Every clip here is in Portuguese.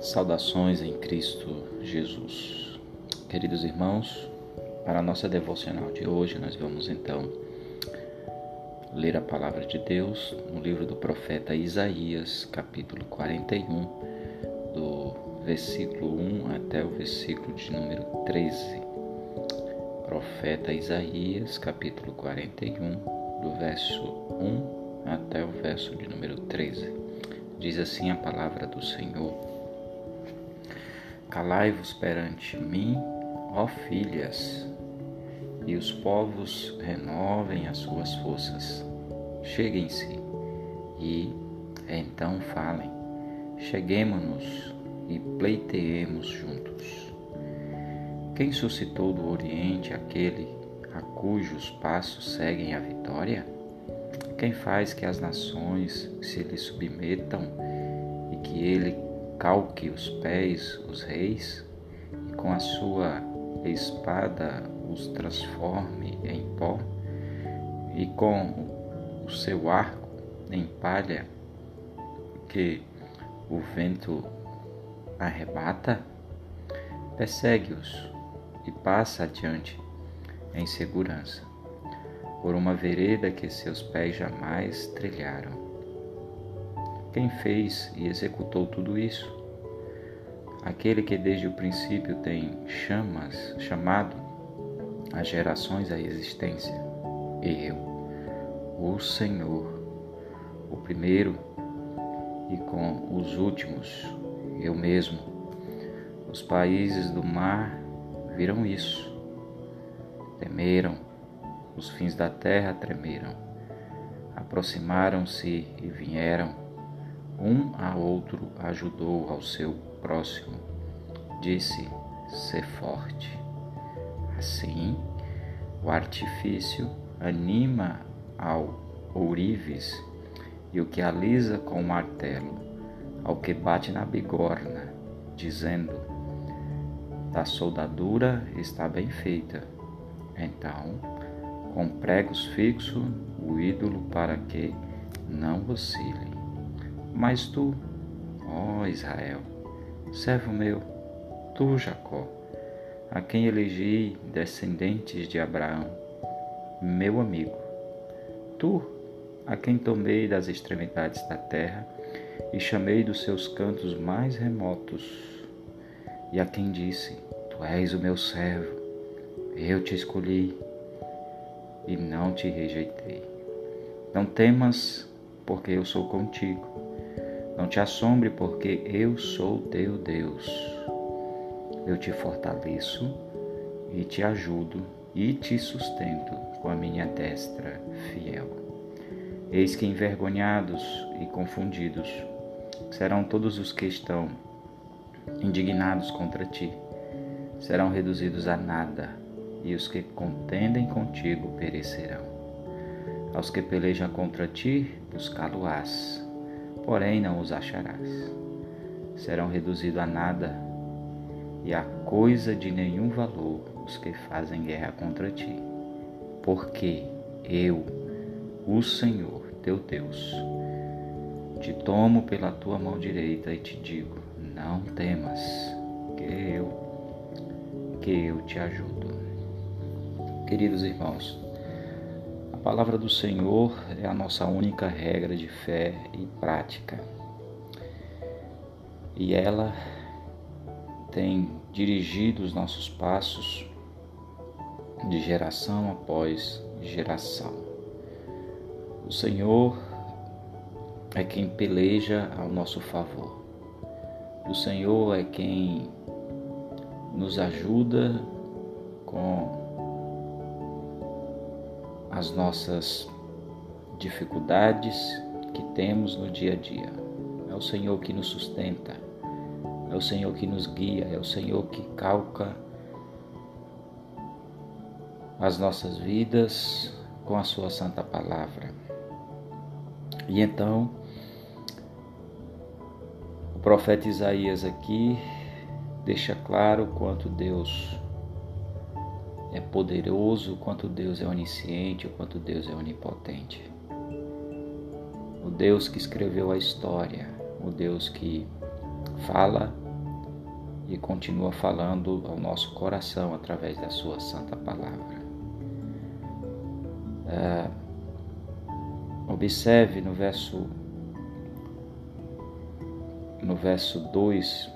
Saudações em Cristo Jesus. Queridos irmãos, para a nossa devocional de hoje, nós vamos então ler a palavra de Deus no livro do profeta Isaías, capítulo 41, do versículo 1 até o versículo de número 13. Profeta Isaías, capítulo 41, do verso 1 até o verso de número 13. Diz assim a palavra do Senhor Calai-vos perante mim, ó filhas, e os povos renovem as suas forças. Cheguem-se e então falem. Cheguemo-nos e pleiteemos juntos. Quem suscitou do Oriente aquele a cujos passos seguem a vitória? Quem faz que as nações se lhe submetam e que ele calque os pés os reis e com a sua espada os transforme em pó e com o seu arco em palha que o vento arrebata, persegue-os e passa adiante em segurança, por uma vereda que seus pés jamais trilharam. Quem fez e executou tudo isso? Aquele que desde o princípio tem chamas, chamado as gerações à existência. Eu, o Senhor, o primeiro e com os últimos, eu mesmo. Os países do mar viram isso, temeram, os fins da terra tremeram, aproximaram-se e vieram um a outro ajudou ao seu próximo. Disse: Sê forte. Assim, o artifício anima ao ourives e o que alisa com o martelo, ao que bate na bigorna, dizendo: Da soldadura está bem feita. Então, com pregos fixo o ídolo para que não vacile. Mas tu, ó Israel, servo meu, tu, Jacó, a quem elegi descendentes de Abraão, meu amigo, tu, a quem tomei das extremidades da terra e chamei dos seus cantos mais remotos, e a quem disse: Tu és o meu servo, eu te escolhi e não te rejeitei. Não temas, porque eu sou contigo não te assombre, porque eu sou teu Deus. Eu te fortaleço e te ajudo e te sustento com a minha destra fiel. Eis que envergonhados e confundidos serão todos os que estão indignados contra ti, serão reduzidos a nada, e os que contendem contigo perecerão. Aos que pelejam contra ti, buscá-lo-ás porém não os acharás. Serão reduzidos a nada e a coisa de nenhum valor os que fazem guerra contra ti. Porque eu, o Senhor, teu Deus, te tomo pela tua mão direita e te digo: não temas, que eu que eu te ajudo. Queridos irmãos, palavra do Senhor é a nossa única regra de fé e prática. E ela tem dirigido os nossos passos de geração após geração. O Senhor é quem peleja ao nosso favor. O Senhor é quem nos ajuda com as nossas dificuldades que temos no dia a dia. É o Senhor que nos sustenta, é o Senhor que nos guia, é o Senhor que calca as nossas vidas com a Sua Santa Palavra. E então, o profeta Isaías aqui deixa claro quanto Deus é poderoso, quanto Deus é onisciente, o quanto Deus é onipotente. O Deus que escreveu a história, o Deus que fala e continua falando ao nosso coração através da Sua Santa Palavra. É, observe no verso no verso 2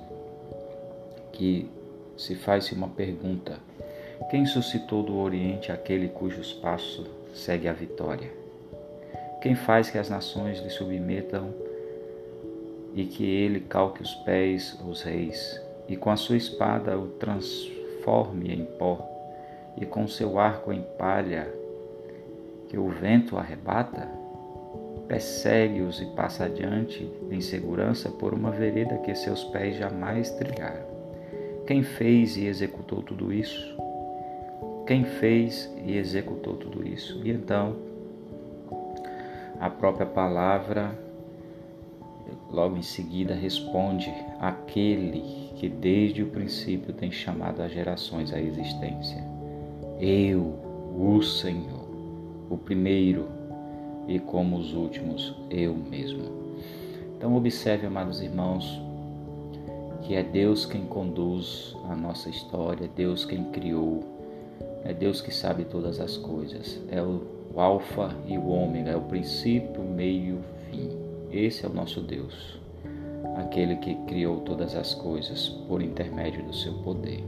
que se faz uma pergunta: Quem suscitou do Oriente aquele cujos passos segue a vitória? Quem faz que as nações lhe submetam e que ele calque os pés aos reis, e com a sua espada o transforme em pó, e com seu arco em palha, que o vento arrebata? Persegue-os e passa adiante em segurança por uma vereda que seus pés jamais trilharam. Quem fez e executou tudo isso? Quem fez e executou tudo isso? E então, a própria palavra, logo em seguida, responde: aquele que desde o princípio tem chamado as gerações à existência. Eu, o Senhor, o primeiro e como os últimos, eu mesmo. Então, observe, amados irmãos, que é Deus quem conduz a nossa história, Deus quem criou, é Deus que sabe todas as coisas, é o, o Alfa e o Ômega, é o princípio, meio, fim. Esse é o nosso Deus, aquele que criou todas as coisas por intermédio do seu poder.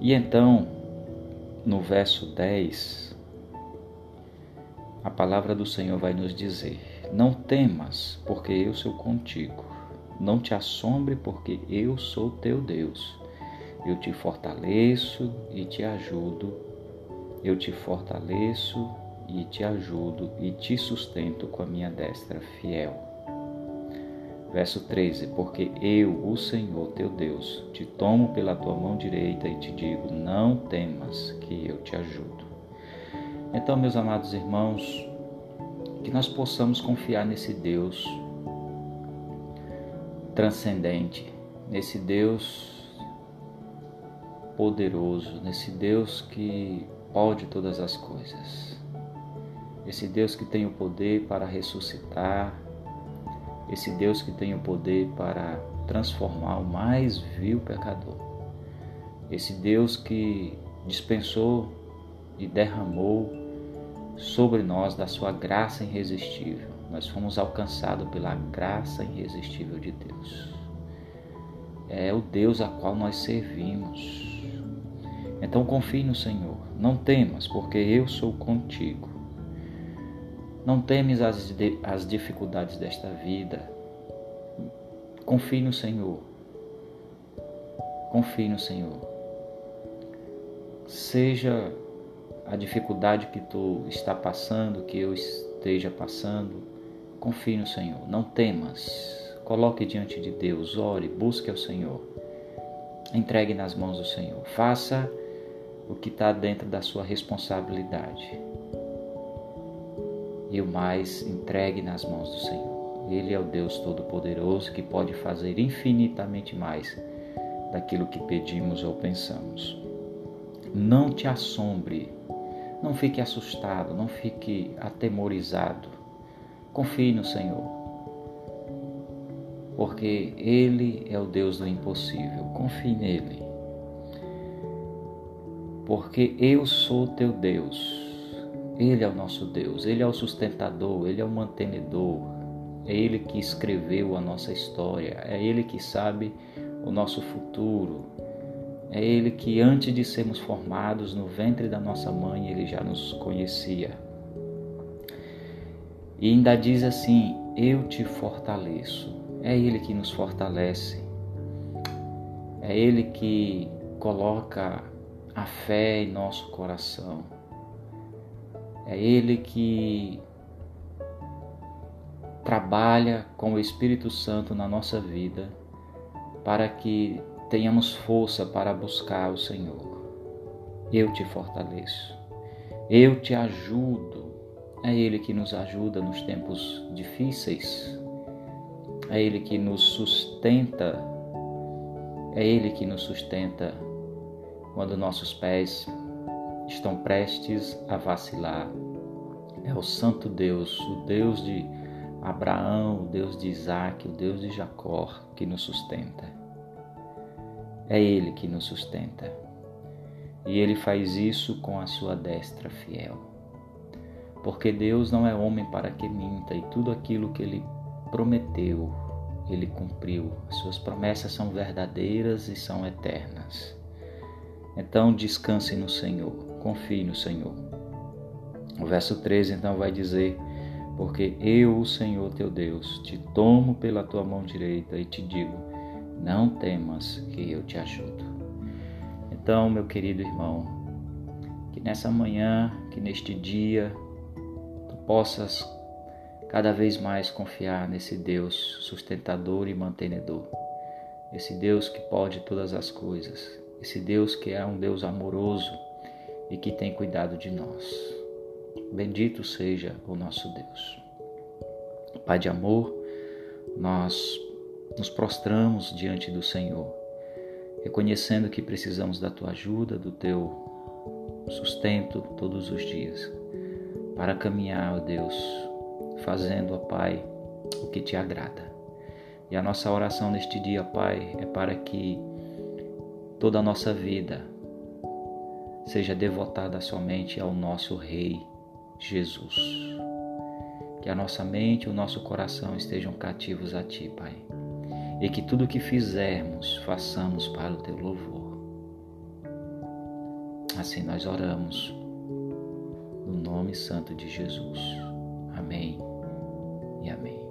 E então, no verso 10, a palavra do Senhor vai nos dizer: Não temas, porque eu sou contigo. Não te assombre, porque eu sou teu Deus. Eu te fortaleço e te ajudo. Eu te fortaleço e te ajudo e te sustento com a minha destra fiel. Verso 13: Porque eu, o Senhor teu Deus, te tomo pela tua mão direita e te digo: Não temas, que eu te ajudo. Então, meus amados irmãos, que nós possamos confiar nesse Deus transcendente, nesse Deus poderoso, nesse Deus que pode todas as coisas, esse Deus que tem o poder para ressuscitar, esse Deus que tem o poder para transformar o mais vil pecador, esse Deus que dispensou e derramou sobre nós da sua graça irresistível nós fomos alcançados pela graça irresistível de Deus. É o Deus a qual nós servimos. Então confie no Senhor. Não temas, porque eu sou contigo. Não temes as, as dificuldades desta vida. Confie no Senhor. Confie no Senhor. Seja a dificuldade que tu está passando, que eu esteja passando, Confie no Senhor, não temas. Coloque diante de Deus, ore, busque ao Senhor. Entregue nas mãos do Senhor. Faça o que está dentro da sua responsabilidade. E o mais, entregue nas mãos do Senhor. Ele é o Deus Todo-Poderoso que pode fazer infinitamente mais daquilo que pedimos ou pensamos. Não te assombre, não fique assustado, não fique atemorizado Confie no Senhor, porque Ele é o Deus do impossível. Confie nele, porque eu sou teu Deus. Ele é o nosso Deus, Ele é o sustentador, Ele é o mantenedor, é Ele que escreveu a nossa história, é Ele que sabe o nosso futuro, é Ele que antes de sermos formados no ventre da nossa mãe, Ele já nos conhecia. E ainda diz assim: Eu te fortaleço. É Ele que nos fortalece. É Ele que coloca a fé em nosso coração. É Ele que trabalha com o Espírito Santo na nossa vida para que tenhamos força para buscar o Senhor. Eu te fortaleço. Eu te ajudo é Ele que nos ajuda nos tempos difíceis. É Ele que nos sustenta. É Ele que nos sustenta quando nossos pés estão prestes a vacilar. É o Santo Deus, o Deus de Abraão, o Deus de Isaac, o Deus de Jacó que nos sustenta. É Ele que nos sustenta. E Ele faz isso com a sua destra fiel. Porque Deus não é homem para que minta, e tudo aquilo que Ele prometeu, Ele cumpriu. As suas promessas são verdadeiras e são eternas. Então descanse no Senhor, confie no Senhor. O verso 13 então vai dizer: Porque eu, o Senhor teu Deus, te tomo pela tua mão direita e te digo: Não temas, que eu te ajudo. Então, meu querido irmão, que nessa manhã, que neste dia, tu possas cada vez mais confiar nesse Deus sustentador e mantenedor, esse Deus que pode todas as coisas, esse Deus que é um Deus amoroso e que tem cuidado de nós. Bendito seja o nosso Deus. Pai de amor, nós nos prostramos diante do Senhor, reconhecendo que precisamos da tua ajuda, do teu sustento todos os dias, para caminhar, ó Deus, fazendo, ó Pai, o que te agrada. E a nossa oração neste dia, Pai, é para que toda a nossa vida seja devotada somente ao nosso Rei Jesus. Que a nossa mente e o nosso coração estejam cativos a Ti, Pai. E que tudo o que fizermos, façamos para o Teu louvor. Assim nós oramos, no nome santo de Jesus. Amém e amém.